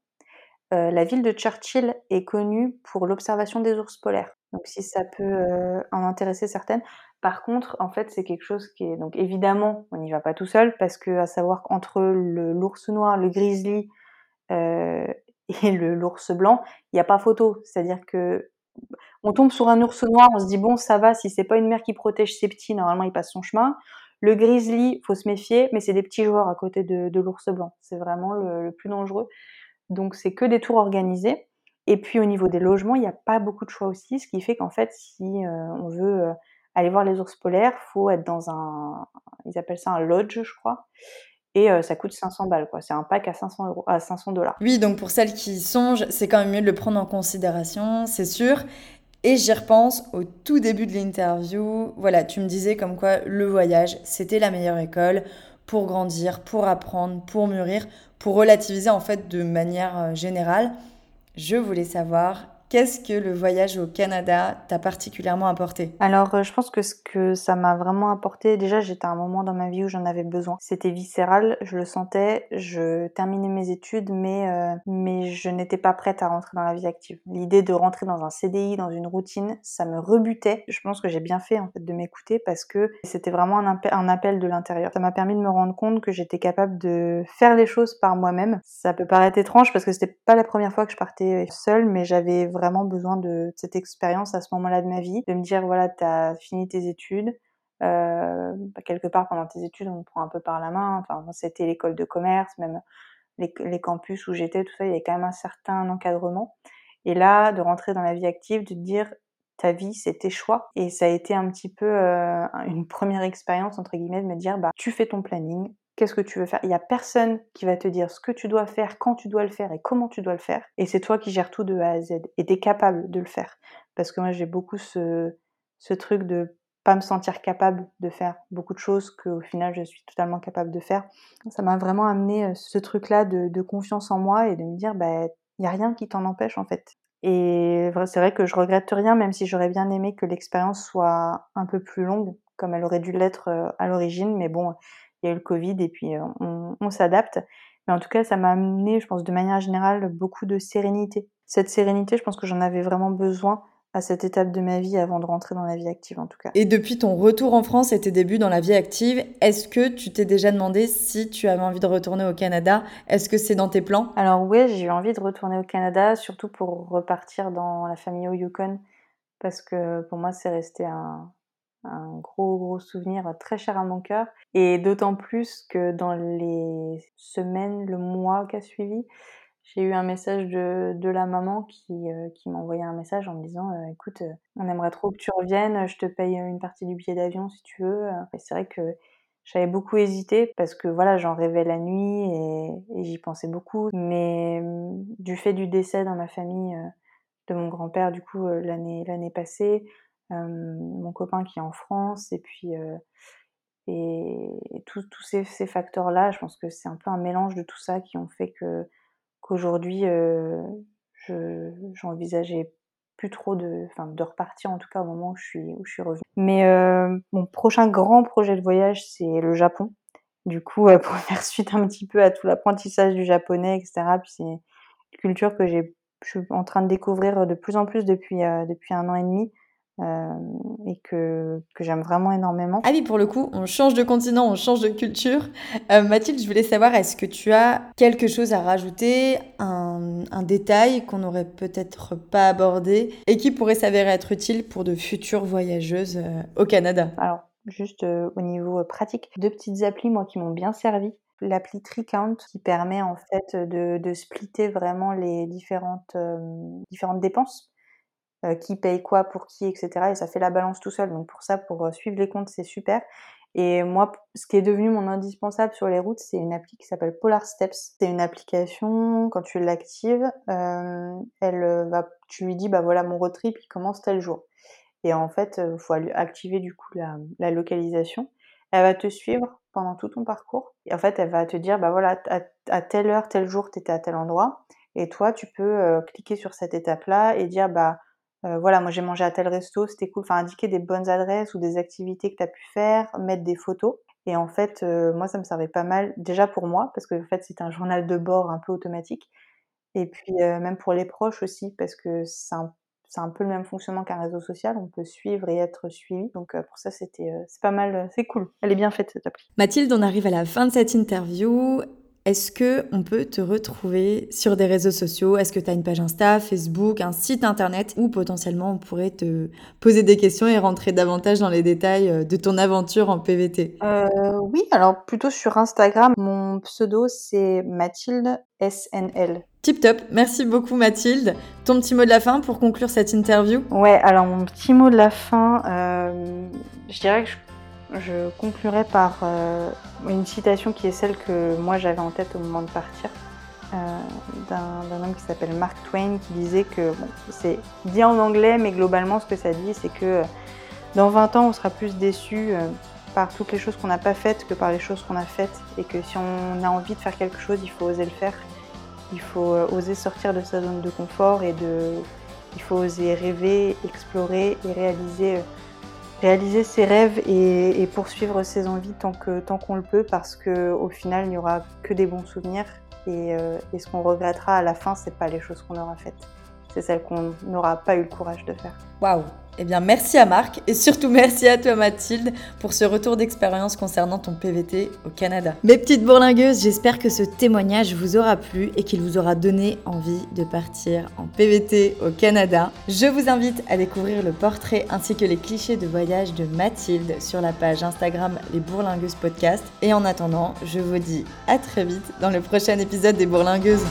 [SPEAKER 2] La ville de Churchill est connue pour l'observation des ours polaires. Donc si ça peut en intéresser certaines. Par contre, en fait, c'est quelque chose qui est donc évidemment, on n'y va pas tout seul parce que à savoir qu'entre l'ours noir, le grizzly euh, et l'ours blanc, il n'y a pas photo. C'est-à-dire que on tombe sur un ours noir, on se dit bon, ça va, si c'est pas une mère qui protège ses petits, normalement il passe son chemin. Le grizzly, faut se méfier, mais c'est des petits joueurs à côté de, l'ours blanc. C'est vraiment le, plus dangereux. Donc c'est que des tours organisés. Et puis au niveau des logements, il n'y a pas beaucoup de choix aussi, ce qui fait qu'en fait, si euh, on veut euh, aller voir les ours polaires, faut être dans un, ils appellent ça un lodge, je crois. Et euh, ça coûte 500 balles, quoi. C'est un pack à 500 euros, à 500 dollars.
[SPEAKER 1] Oui, donc pour celles qui songent, c'est quand même mieux de le prendre en considération, c'est sûr. Et j'y repense au tout début de l'interview. Voilà, tu me disais comme quoi le voyage, c'était la meilleure école pour grandir, pour apprendre, pour mûrir, pour relativiser en fait de manière euh, générale. Je voulais savoir Qu'est-ce que le voyage au Canada t'a particulièrement apporté?
[SPEAKER 2] Alors, euh, je pense que ce que ça m'a vraiment apporté, déjà, j'étais à un moment dans ma vie où j'en avais besoin. C'était viscéral, je le sentais. Je terminais mes études, mais euh, mais je n'étais pas prête à rentrer dans la vie active. L'idée de rentrer dans un CDI, dans une routine, ça me rebutait. Je pense que j'ai bien fait en fait de m'écouter parce que c'était vraiment un, un appel de l'intérieur. Ça m'a permis de me rendre compte que j'étais capable de faire les choses par moi-même. Ça peut paraître étrange parce que c'était pas la première fois que je partais seule, mais j'avais vraiment vraiment besoin de, cette expérience à ce moment-là de ma vie, de me dire voilà, tu as fini tes études, euh, bah, quelque part pendant tes études, on te prend un peu par la main. Enfin, c'était l'école de commerce, même les, campus où j'étais, tout ça, il y avait quand même un certain encadrement. Et là, de rentrer dans la vie active, de dire ta vie, c'est tes choix. Et ça a été un petit peu euh, une première expérience, entre guillemets, de me dire, bah, tu fais ton planning, qu'est-ce que tu veux faire. Il n'y a personne qui va te dire ce que tu dois faire, quand tu dois le faire et comment tu dois le faire. Et c'est toi qui gères tout de A à Z. Et tu es capable de le faire. Parce que moi, j'ai beaucoup ce, truc de pas me sentir capable de faire beaucoup de choses qu'au final je suis totalement capable de faire. Ça m'a vraiment amené euh, ce truc-là de, de, confiance en moi et de me dire, bah, il n'y a rien qui t'en empêche en fait. Et c'est vrai que je regrette rien, même si j'aurais bien aimé que l'expérience soit un peu plus longue, comme elle aurait dû l'être euh, à l'origine. Mais bon, il y a eu le Covid et puis euh, on, s'adapte. Mais en tout cas, ça m'a amené, je pense, de manière générale, beaucoup de sérénité. Cette sérénité, je pense que j'en avais vraiment besoin à cette étape de ma vie avant de rentrer dans la vie active en tout cas.
[SPEAKER 1] Et depuis ton retour en France et tes débuts dans la vie active, est-ce que tu t'es déjà demandé si tu avais envie de retourner au Canada? Est-ce que c'est dans tes plans?
[SPEAKER 2] Alors oui, j'ai eu envie de retourner au Canada, surtout pour repartir dans la famille au Yukon, parce que pour moi c'est resté un, un gros gros souvenir très cher à mon cœur. Et d'autant plus que dans les semaines, le mois qui a suivi, j'ai eu un message de, de la maman qui, euh, qui m'a envoyé un message en me disant euh, écoute euh, on aimerait trop que tu reviennes je te paye une partie du billet d'avion si tu veux. Et c'est vrai que j'avais beaucoup hésité parce que voilà j'en rêvais la nuit et, et j'y pensais beaucoup. Mais du fait du décès dans ma famille de mon grand-père du coup l'année l'année passée mon copain qui est en France, et puis et, tous ces, facteurs-là, je pense que c'est un peu un mélange de tout ça qui ont fait que qu'aujourd'hui je j'envisageais plus trop de, enfin, de repartir en tout cas au moment où je suis où je suis revenue. Mais mon prochain grand projet de voyage c'est le Japon. Du coup, euh, pour faire suite un petit peu à tout l'apprentissage du japonais, etc. Puis c'est une culture que j'ai, je suis en train de découvrir de plus en plus depuis depuis un an et demi. Euh, et que, que j'aime vraiment énormément.
[SPEAKER 1] Ah oui, pour le coup, on change de continent, on change de culture. Euh, Mathilde, je voulais savoir, est-ce que tu as quelque chose à rajouter, un, un détail qu'on n'aurait peut-être pas abordé et qui pourrait s'avérer être utile pour de futures voyageuses euh, au Canada?
[SPEAKER 2] Alors, juste au niveau pratique, deux petites applis, moi, qui m'ont bien servi l'appli TreeCount qui permet en fait de, de splitter vraiment les différentes, différentes dépenses euh, qui paye quoi pour qui, etc. Et ça fait la balance tout seul. Donc pour ça, pour euh, suivre les comptes, c'est super. Et moi, ce qui est devenu mon indispensable sur les routes, c'est une appli qui s'appelle Polar Steps. C'est une application, quand tu l'actives, euh, elle va, tu lui dis, bah voilà, mon road trip, il commence tel jour. Et en fait, il faut activer du coup la, localisation. Elle va te suivre pendant tout ton parcours. Et en fait, elle va te dire, bah voilà, à, à telle heure, tel jour, tu étais à tel endroit. Et toi, tu peux cliquer sur cette étape-là et dire, bah euh, voilà, moi j'ai mangé à tel resto, c'était cool. Enfin, indiquer des bonnes adresses ou des activités que tu as pu faire, mettre des photos. Et en fait, moi, ça me servait pas mal, déjà pour moi, parce que en fait, c'était un journal de bord un peu automatique. Et puis, même pour les proches aussi, parce que c'est un, un, peu le même fonctionnement qu'un réseau social. On peut suivre et être suivi. Donc, pour ça, c'était c'est pas mal, c'est cool. Elle est bien faite, cette appli.
[SPEAKER 1] Mathilde, on arrive à la fin de cette interview. Est-ce que on peut te retrouver sur des réseaux sociaux? Est-ce que tu as une page Insta, Facebook, un site internet où potentiellement on pourrait te poser des questions et rentrer davantage dans les détails euh, de ton aventure en PVT
[SPEAKER 2] euh, Oui, alors plutôt sur Instagram. Mon pseudo c'est Mathilde SNL.
[SPEAKER 1] Tip top, merci beaucoup Mathilde. Ton petit mot de la fin pour conclure cette interview?
[SPEAKER 2] Ouais, alors mon petit mot de la fin, euh, je dirais que je je conclurai par euh, une citation qui est celle que moi j'avais en tête au moment de partir, euh, d'un homme qui s'appelle Mark Twain, qui disait que, c'est dit en anglais, mais globalement ce que ça dit, c'est que euh, dans 20 ans, on sera plus déçu par toutes les choses qu'on n'a pas faites que par les choses qu'on a faites, et que si on a envie de faire quelque chose, il faut oser le faire. Il faut oser sortir de sa zone de confort et de, il faut oser rêver, explorer et réaliser réaliser ses rêves et, poursuivre ses envies tant que tant qu'on le peut parce qu'au final il n'y aura que des bons souvenirs et, euh, et ce qu'on regrettera à la fin c'est pas les choses qu'on aura faites c'est celles qu'on n'aura pas eu le courage de faire.
[SPEAKER 1] Waouh eh bien, merci à Marc et surtout merci à toi Mathilde pour ce retour d'expérience concernant ton PVT au Canada. Mes petites bourlingueuses, j'espère que ce témoignage vous aura plu et qu'il vous aura donné envie de partir en PVT au Canada. Je vous invite à découvrir le portrait ainsi que les clichés de voyage de Mathilde sur la page Instagram Les Bourlingueuses Podcast. Et en attendant, je vous dis à très vite dans le prochain épisode des Bourlingueuses.